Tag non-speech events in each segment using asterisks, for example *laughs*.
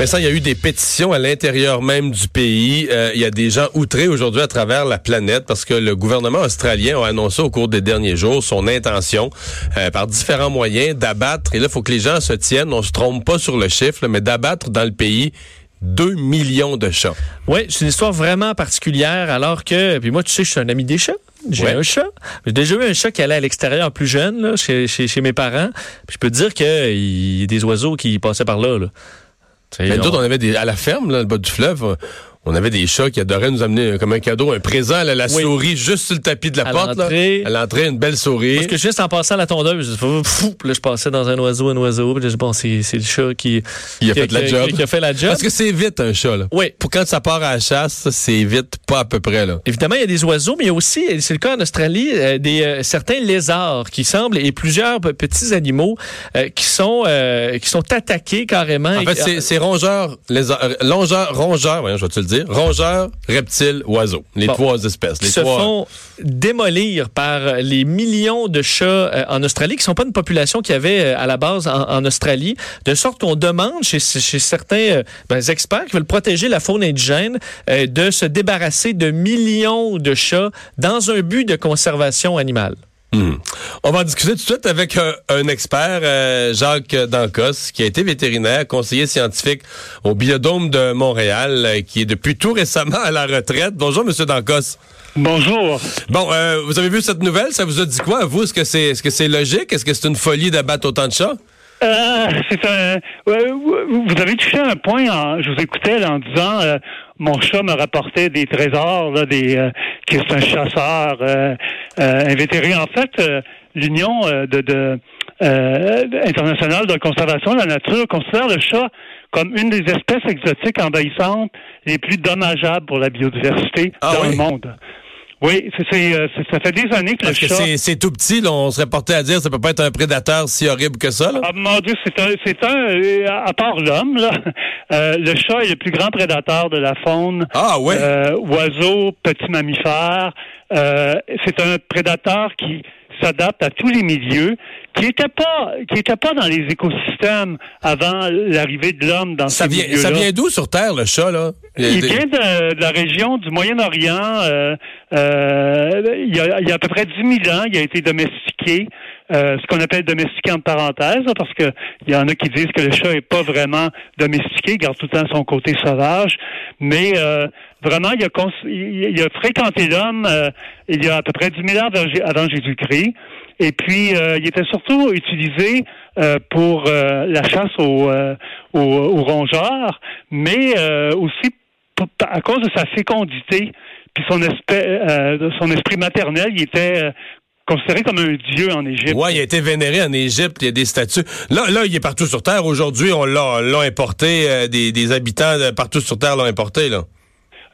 Vincent, il y a eu des pétitions à l'intérieur même du pays. Euh, il y a des gens outrés aujourd'hui à travers la planète parce que le gouvernement australien a annoncé au cours des derniers jours son intention, euh, par différents moyens, d'abattre, et là, il faut que les gens se tiennent, on se trompe pas sur le chiffre, mais d'abattre dans le pays 2 millions de chats. Oui, c'est une histoire vraiment particulière alors que, puis moi, tu sais, je suis un ami des chats. J'ai Ouais. un chat. J'ai déjà eu un chat qui allait à l'extérieur plus jeune, là, chez, chez, chez mes parents. Puis je peux te dire qu'il y a des oiseaux qui passaient par là. là. Sais, Mais on- d'autres, on avait des, à la ferme, là, le bas du fleuve, on avait des chats qui adoraient nous amener euh, comme un cadeau, un présent, là, la Oui. souris juste sur le tapis de la À porte. là. À l'entrée, une belle souris. Parce que juste en passant à la tondeuse, fou, puis là, je passais dans un oiseau, un oiseau, puis je dis, bon, c'est le chat qui, Il a qui- fait la qui- job. qui a fait la job. Parce que c'est vite, un chat, là. Oui. Pour quand ça part à la chasse, c'est vite, pas à peu près, là. Évidemment, il y a des oiseaux, mais il y a aussi, c'est le cas en Australie, euh, des euh, certains lézards qui semblent et plusieurs petits animaux euh, qui sont qui sont attaqués carrément. En fait, c'est- rongeurs, euh, longeurs, rongeurs, voyons, je vais te le dire, rongeurs, reptiles, oiseaux. Les Bon. trois espèces. qui Les se trois. font démolir par les millions de chats euh, en Australie, qui sont pas une population qu'il y avait euh, à la base en, en Australie, de sorte qu'on demande chez, chez certains euh, ben, experts qui veulent protéger la faune indigène de se débarrasser de millions de chats dans un but de conservation animale. Hmm. On va en discuter tout de suite avec un, un expert, euh, Jacques Dancos, qui a été vétérinaire, conseiller scientifique au Biodôme de Montréal, euh, qui est depuis tout récemment à la retraite. Bonjour, Monsieur Dancos. Bonjour. Bon, euh, vous avez vu cette nouvelle? Ça vous a dit quoi à vous? Est-ce que c'est est-ce que c'est logique? Est-ce que c'est une folie d'abattre autant de chats? Euh, c'est un. vous avez touché un point. En, je vous écoutais là, en disant euh, mon chat me rapportait des trésors, là, des euh, que c'est un chasseur euh, euh, invétéré. En fait, l'Union de, de euh, internationale de conservation de la nature considère le chat comme une des espèces exotiques envahissantes les plus dommageables pour la biodiversité Ah dans oui? le monde. Oui, c'est, c'est, euh, c'est- ça fait des années que Parce que le chat. c'est c'est tout petit, là, on serait porté à dire que ça peut pas être un prédateur si horrible que ça. Là. Ah mon Dieu, c'est un, c'est un, euh, à part l'homme, là, *laughs* euh, le chat est le plus grand prédateur de la faune. Ah ouais? Euh, oiseaux, petits mammifères. Euh, c'est un prédateur qui s'adapte à tous les milieux, qui n'était pas, qui était pas dans les écosystèmes avant l'arrivée de l'homme dans ça ces vient, milieux-là. ça vient d'où sur Terre, le chat, là? Il vient de, de la région du Moyen-Orient. euh, euh, il, y a, il y a à peu près 10 000 ans, il a été domestiqué. euh, ce qu'on appelle domestiqué entre parenthèses, là, parce que il y en a qui disent que le chat est pas vraiment domestiqué, il garde tout le temps son côté sauvage. Mais euh, vraiment, il a, il, a fréquenté l'homme euh, il y a à peu près 10 000 ans avant, Jé- avant Jésus-Christ. Et puis, euh, il était surtout utilisé euh, pour euh, la chasse aux, euh, aux, aux rongeurs, mais euh, aussi pour- à cause de sa fécondité, puis son, esprit, son esprit maternel, il était considéré comme un dieu en Égypte. Ouais, il a été vénéré en Égypte, il y a des statues. Là, là, il est partout sur Terre. Aujourd'hui, on l'a importé, euh, des, des habitants partout sur Terre l'ont importé, là.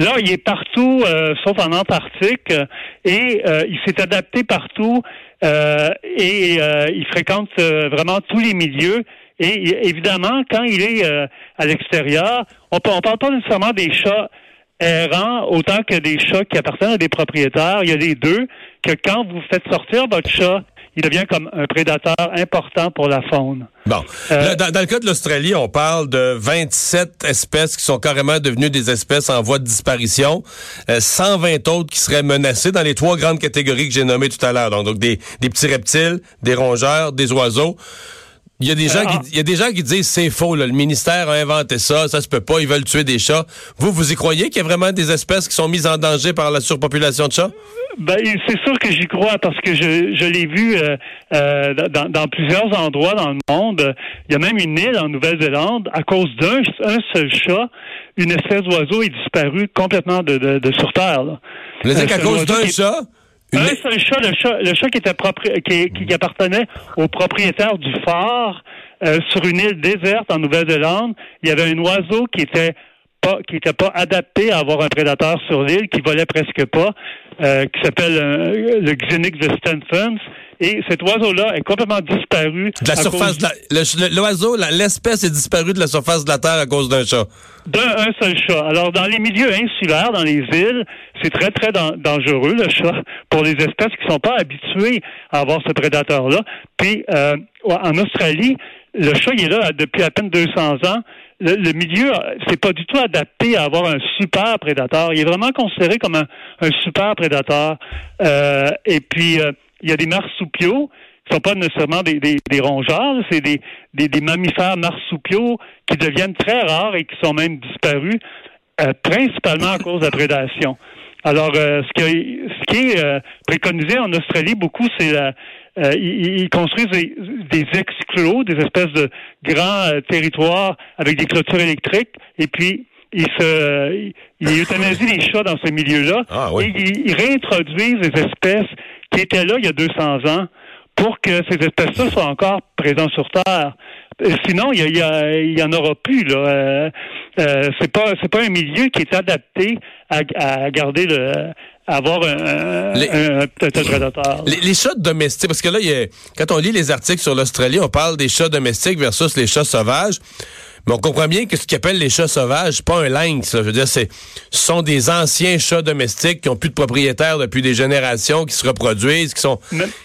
Là, il est partout, euh, sauf en Antarctique, euh, et euh, il s'est adapté partout, et il fréquente vraiment tous les milieux. Et évidemment, quand il est à l'extérieur, on ne parle pas nécessairement des chats errants autant que des chats qui appartiennent à des propriétaires. Il y a les deux, que quand vous faites sortir votre chat, il devient comme un prédateur important pour la faune. Bon. Euh, dans, dans le cas de l'Australie, on parle de 27 espèces qui sont carrément devenues des espèces en voie de disparition. Euh, 120 autres qui seraient menacées dans les trois grandes catégories que j'ai nommées tout à l'heure. Donc, donc des, des petits reptiles, des rongeurs, des oiseaux. Il y a des gens ah. qui, il y a des gens qui disent c'est faux, là. le ministère a inventé ça, ça se peut pas, ils veulent tuer des chats. Vous, vous y croyez qu'il y a vraiment des espèces qui sont mises en danger par la surpopulation de chats? Ben, c'est sûr que j'y crois parce que je, je l'ai vu euh, euh, dans, dans plusieurs endroits dans le monde. Il y a même une île en Nouvelle-Zélande, à cause d'un un seul chat, une espèce d'oiseau est disparue complètement de, de, de sur Terre. Là. Vous Euh, un cause d'un chat? Une- Un seul chat, le chat, le chat qui était qui, qui appartenait au propriétaire du phare euh, sur une île déserte en Nouvelle-Zélande. Il y avait un oiseau qui était pas qui était pas adapté à avoir un prédateur sur l'île, qui volait presque pas, euh, qui s'appelle euh, le Xenix de Stanford. Et cet oiseau-là est complètement disparu. De la surface, cause de la- l'oiseau, l'espèce est disparue de la surface de la Terre à cause d'un chat. d'un un seul chat. Alors, dans les milieux insulaires, dans les îles, c'est très, très dan- dangereux, le chat, pour les espèces qui sont pas habituées à avoir ce prédateur-là. Puis, euh, en Australie, le chat, il est là depuis à peine 200 ans. Le, le milieu, c'est pas du tout adapté à avoir un super prédateur. Il est vraiment considéré comme un, un super prédateur. Euh, et puis, euh, il y a des marsupiaux qui sont pas nécessairement des, des, des rongeurs, c'est des, des, des mammifères marsupiaux qui deviennent très rares et qui sont même disparus, euh, principalement à cause de la prédation. Alors, euh, ce, qui, ce qui est euh, préconisé en Australie beaucoup, c'est la, euh, ils, ils construisent des, des exclos, des espèces de grands euh, territoires avec des clôtures électriques, et puis ils se, ils euthanasient les chats dans ces milieux-là, Ah oui. et ils, ils réintroduisent des espèces qui étaient là il y a 200 ans pour que ces espèces-là soient encore présentes sur Terre. Euh, Sinon, il y, a- il en aura plus. Là. Euh, euh, c'est pas c'est pas un milieu qui est adapté à, à garder le à avoir un, un, Les- un- un prédateur. Les, les chats domestiques, parce que là, il y a- quand on lit les articles sur l'Australie, on parle des chats domestiques versus les chats sauvages. Mais on comprend bien que ce qu'ils appellent les chats sauvages, c'est pas un lynx. là. Je veux dire, c'est, ce sont des anciens chats domestiques qui ont plus de propriétaires depuis des générations, qui se reproduisent, qui sont,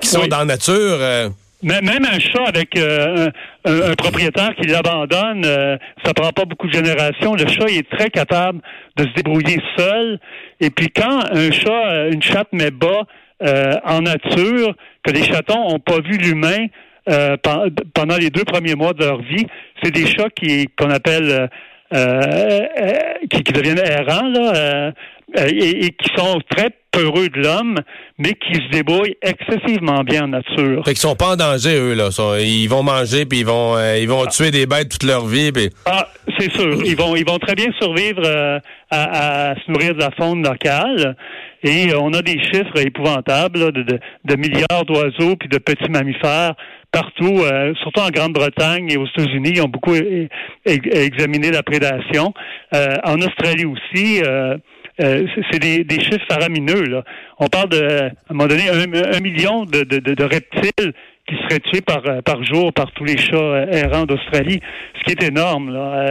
qui sont oui. dans la nature. euh, Mais- Même un chat avec euh, un, un- propriétaire qui l'abandonne, euh, ça prend pas beaucoup de générations. Le chat il est très capable de se débrouiller seul. Et puis quand un chat, euh, une chatte met bas euh, en nature, que les chatons ont pas vu l'humain euh, pen- pendant les deux premiers mois de leur vie, c'est des chats qui qu'on appelle euh, euh, qui, qui deviennent errants là, euh, euh, et, et qui sont très peureux de l'homme, mais qui se débrouillent excessivement bien en nature. fait qu'ils sont pas en danger, eux, là. Ils vont manger, puis ils vont, euh, ils vont tuer des bêtes toute leur vie, puis... Ah, c'est sûr. Ils vont, ils vont très bien survivre euh, à, à se nourrir de la faune locale. Et on a des chiffres épouvantables là, de, de, de milliards d'oiseaux puis de petits mammifères partout, euh, surtout en Grande-Bretagne et aux États-Unis. Ils ont beaucoup examiné la prédation. Euh, en Australie aussi. euh, euh, c'est- des, des chiffres faramineux. Là. On parle de, à un moment donné, un, million de, de, de- reptiles qui seraient tués par, euh, par jour par tous les chats errants d'Australie, ce qui est énorme. Là.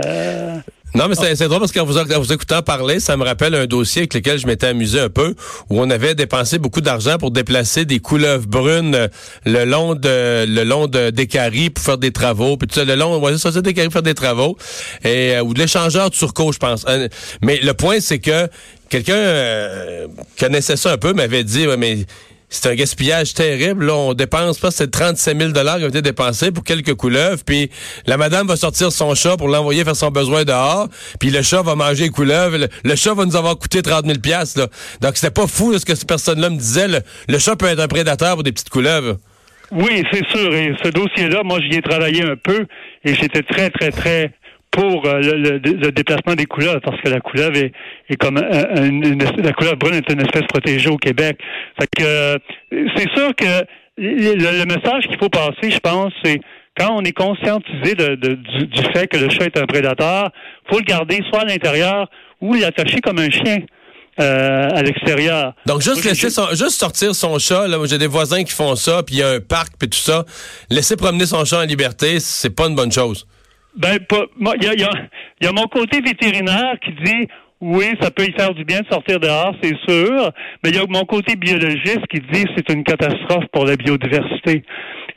Non, mais c'est drôle parce qu'en vous, en vous écoutant parler, ça me rappelle un dossier avec lequel je m'étais amusé un peu, où on avait dépensé beaucoup d'argent pour déplacer des couleuvres brunes euh, le long de le long de des caries pour faire des travaux, puis tout ça, le long, ouais, ça, des caries pour faire des travaux, et euh, ou de l'échangeur de surco, je pense. Mais le point, c'est que quelqu'un euh, connaissait ça un peu, m'avait dit, ouais, mais c'est un gaspillage terrible. On dépense pas, c'est 37 000 dollars qui ont été dépensés pour quelques couleuvres. Puis la madame va sortir son chat pour l'envoyer faire son besoin dehors. Puis le chat va manger les couleuvres. Le, chat va nous avoir coûté 30 000 piastres, là. Donc c'était pas fou ce que cette personne-là me disait. Le, le chat peut être un prédateur pour des petites couleuvres. Oui, c'est sûr. Et ce dossier-là, moi, j'y ai travaillé un peu et j'étais très, très, très pour euh, le, le- le déplacement des couleuvres parce que la couleuvre est, est comme une, une- la couleuvre brune est une espèce protégée au Québec. Fait que euh, c'est sûr que le, le message qu'il faut passer, je pense, c'est quand on est conscientisé de- de- du, du fait que le chat est un prédateur, faut le garder soit à l'intérieur ou l'attacher comme un chien euh, à l'extérieur. Donc juste laisser son, juste sortir son chat. Là, j'ai des voisins qui font ça. Puis il y a un parc puis tout ça. Laisser promener son chat en liberté, c'est pas une bonne chose. Ben, il y a, y, a, y a mon côté vétérinaire qui dit oui, ça peut y faire du bien de sortir dehors, c'est sûr, mais il y a mon côté biologiste qui dit c'est une catastrophe pour la biodiversité.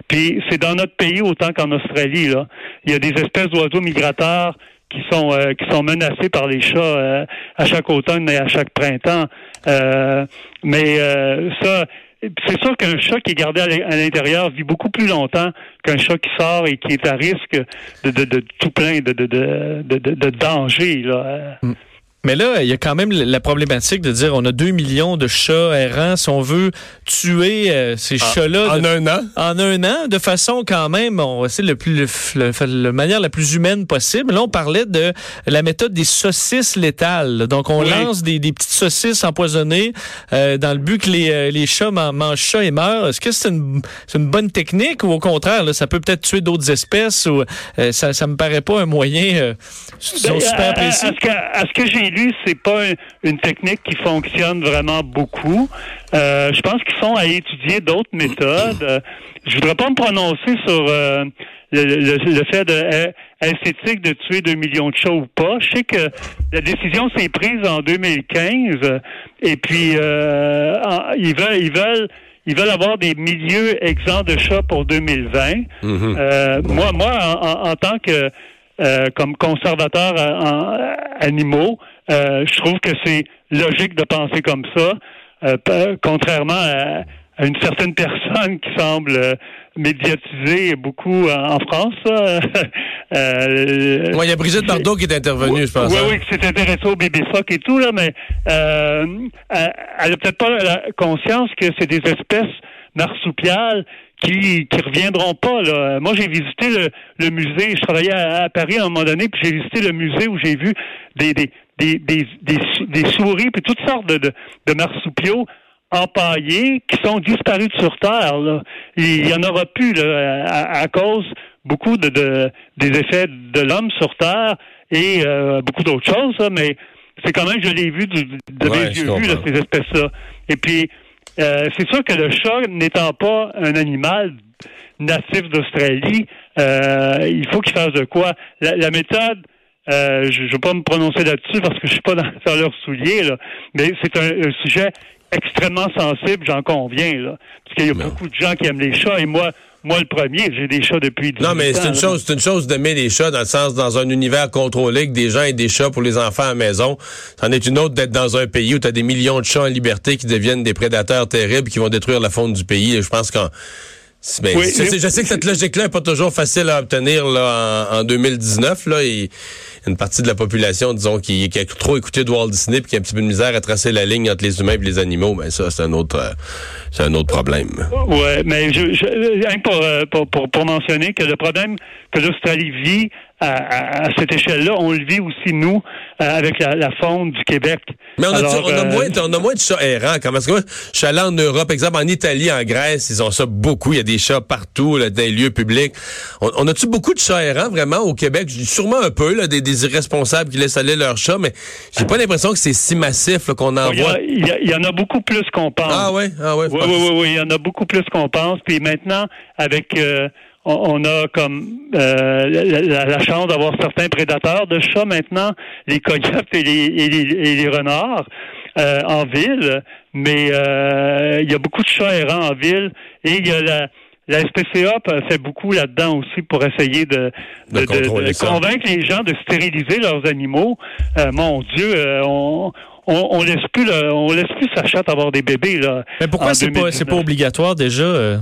Puis c'est dans notre pays autant qu'en Australie là, il y a des espèces d'oiseaux migrateurs qui sont euh, qui sont menacés par les chats euh, à chaque automne et à chaque printemps. Euh, mais euh, ça, c'est sûr qu'un chat qui est gardé à l'in- à l'intérieur vit beaucoup plus longtemps qu'un chat qui sort et qui est à risque de, tout plein de, dangers. Là. Euh, Mais là, il y a quand même la problématique de dire on a 2 millions de chats errants. Si on veut tuer euh, ces chats-là En de- un an? en un an, de façon quand même, on va essayer le plus, le, le- la manière la plus humaine possible. Là, on parlait de la méthode des saucisses létales. Donc, on Oui. lance des, des petites saucisses empoisonnées euh, dans le but que les, euh, les chats man- mangent ça et meurent. Est-ce que c'est une, c'est une bonne technique ou au contraire, là, ça peut peut-être tuer d'autres espèces ou euh, ça, ça me paraît pas un moyen euh, Ben, super à, à- précis? à ce que, à ce que j'ai lu, c'est pas un- une technique qui fonctionne vraiment beaucoup. Euh, je pense qu'ils sont à étudier d'autres méthodes. Euh, je voudrais pas me prononcer sur euh, le, le- le fait de euh, esthétique de tuer 2 millions de chats ou pas. Je sais que la décision s'est prise en 2015 euh, et puis euh, ils veulent ils veulent ils veulent avoir des milieux exempts de chats pour 2020. Mhm. Euh, moi, moi, en, en- en tant que euh, comme conservateur euh, en, euh, animaux, euh, je trouve que c'est logique de penser comme ça, euh, contrairement à, à une certaine *laughs* personne qui semble euh, médiatiser beaucoup en, France. *laughs* Euh, Ouais, il y a Brigitte Bardot qui est intervenue, je pense. oui, hein. oui, qui s'est intéressée au bébé phoque et tout, là, mais euh, elle elle a peut-être pas la conscience que c'est des espèces marsupiales qui qui reviendront pas. Là. Moi, j'ai visité le, le musée. Je travaillais à, à Paris à un moment donné, puis j'ai visité le musée où j'ai vu des des des des, des, sou- des souris puis toutes sortes de, de, de marsupiaux empaillés qui sont disparus de sur Terre. Là. Il y en aura plus là, à, à cause beaucoup de, de des effets de l'homme sur Terre et euh, beaucoup d'autres choses, là, mais c'est quand même, je l'ai vu de Ouais, mes yeux vus, là, ces espèces-là. Et puis, euh, c'est sûr que le chat, n'étant pas un animal natif d'Australie, euh, il faut qu'il fasse de quoi. La, la méthode, euh, je ne vais pas me prononcer là-dessus parce que je suis pas *laughs* dans, dans leurs souliers, là, mais c'est un, un sujet extrêmement sensible, j'en conviens, là. Parce qu'il y a Non. beaucoup de gens qui aiment les chats, et moi, moi le premier, j'ai des chats depuis 18 Non, mais c'est une chose, c'est une chose d'aimer les chats dans le sens dans un univers contrôlé que des gens et des chats pour les enfants à la maison. C'en est une autre d'être dans un pays où tu as des millions de chats en liberté qui deviennent des prédateurs terribles qui vont détruire la faune du pays. Je pense qu'en ben, Oui, je, sais, mais- je sais que cette logique-là n'est pas toujours facile à obtenir là, en, en 2019. Là, et une partie de la population, disons, qui, qui a trop écouté de Walt Disney puis qui a un petit peu de misère à tracer la ligne entre les humains et les animaux, ben ça, c'est un autre euh, c'est un autre problème. Ouais, mais je, je pour, euh, pour, pour, pour mentionner que le problème que l'Australie vit à, à- à cette échelle-là, on le vit aussi nous euh, avec la, la faune du Québec. Mais on a, Alors, on, a euh, moins, on a moins de chats errants. Quand, parce que moi, je suis allé en Europe, exemple, en Italie, en Grèce, ils ont ça beaucoup. Il y a des chats partout, là, dans les lieux publics. On, on a-tu beaucoup de chats errants, vraiment, au Québec? Sûrement un peu, là, des, des irresponsables qui laissent aller leurs chats, mais j'ai pas l'impression que c'est si massif qu'on en il y, voit. a- il y a- il y en a beaucoup plus qu'on pense. Ah ouais? Ah ouais? Oui, oui, oui, oui, il y en a beaucoup plus qu'on pense. Puis maintenant, avec euh, on, on a comme euh, la, la- la chance d'avoir certains prédateurs de chats maintenant, les coyotes et les, et les, et les renards euh, en ville. Mais il y a beaucoup de chats errants en ville et il y a la la SPCA fait beaucoup là-dedans aussi pour essayer de, De de- de- contrôler de ça. convaincre les gens de stériliser leurs animaux. Euh, mon Dieu, euh, on, on, on laisse plus le- on laisse plus sa chatte avoir des bébés là. Mais pourquoi c'est pas, c'est pas 2019? obligatoire déjà? euh?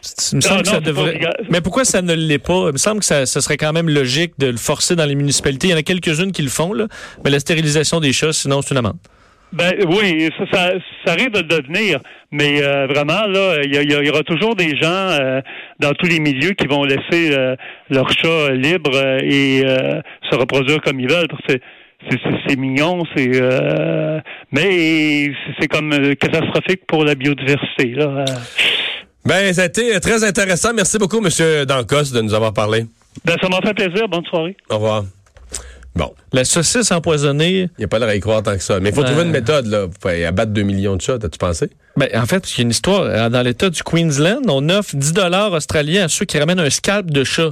C'est- Il me Non, semble que ça devrait. Mais pourquoi ça ne l'est pas? Il me semble que ça, ça serait quand même logique de le forcer dans les municipalités. Il y en a quelques-unes qui le font, là. Mais la stérilisation des chats, sinon, c'est une amende. Ben oui, ça, ça, ça arrive de le devenir, mais euh, vraiment là, il y, a- il y aura toujours des gens euh, dans tous les milieux qui vont laisser euh, leurs chats libres euh, et euh, se reproduire comme ils veulent parce que c'est- c'est c'est- c'est mignon, c'est euh, mais c'est- comme catastrophique pour la biodiversité là. Ben, ça a été très intéressant. Merci beaucoup, Monsieur Dancos, de nous avoir parlé. Ben ça m'a fait plaisir. Bonne soirée. Au revoir. Bon, La saucisse empoisonnée, il n'y a pas l'air à y croire tant que ça. Mais il faut Euh. trouver une méthode, là, pour abattre 2 millions de chats, t'as-tu pensé? ben, en fait, il y a une histoire. euh, Dans l'État du Queensland, on offre 10 dollars australiens à ceux qui ramènent un scalp de chat.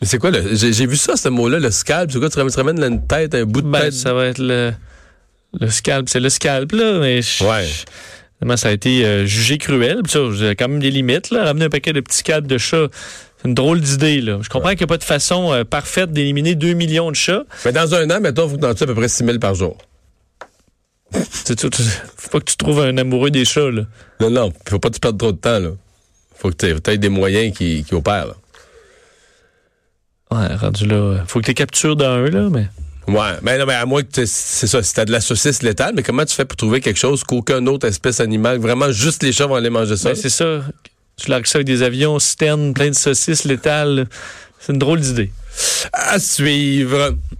Mais c'est quoi, le, j'ai, vu ça, ce mot-là, le scalp. C'est quoi, tu ramènes, tu ramènes là une tête, un bout de Ben, tête? ça va être le, le scalp. C'est le scalp, là. Mais je- Ouais. Ça a été euh, jugé cruel. Puis ça, quand même des limites. Là. Ramener un paquet de petits scalps de chats, c'est une drôle d'idée. Là. Je comprends qu'il n'y a pas de façon euh, parfaite d'éliminer 2 millions de chats. Mais dans un an, mettons, faut que t'en tues à peu près 6 000 par jour. Faut pas que tu trouves un amoureux des chats. Là. Non, non, faut pas que tu perdes trop de temps, là. Faut que tu aies des moyens qui, qui opèrent, là. Ouais, rendu là. Faut que tu les captures d'un, là, mais. Ouais, mais non, mais à moins que c'est ça, si t'as de la saucisse létale, mais comment tu fais pour trouver quelque chose qu'aucune autre espèce animale, vraiment juste les chats vont aller manger ça? Ben, c'est ça. Tu largues ça avec des avions, citernes, plein de saucisses létales. C'est une drôle d'idée. à suivre.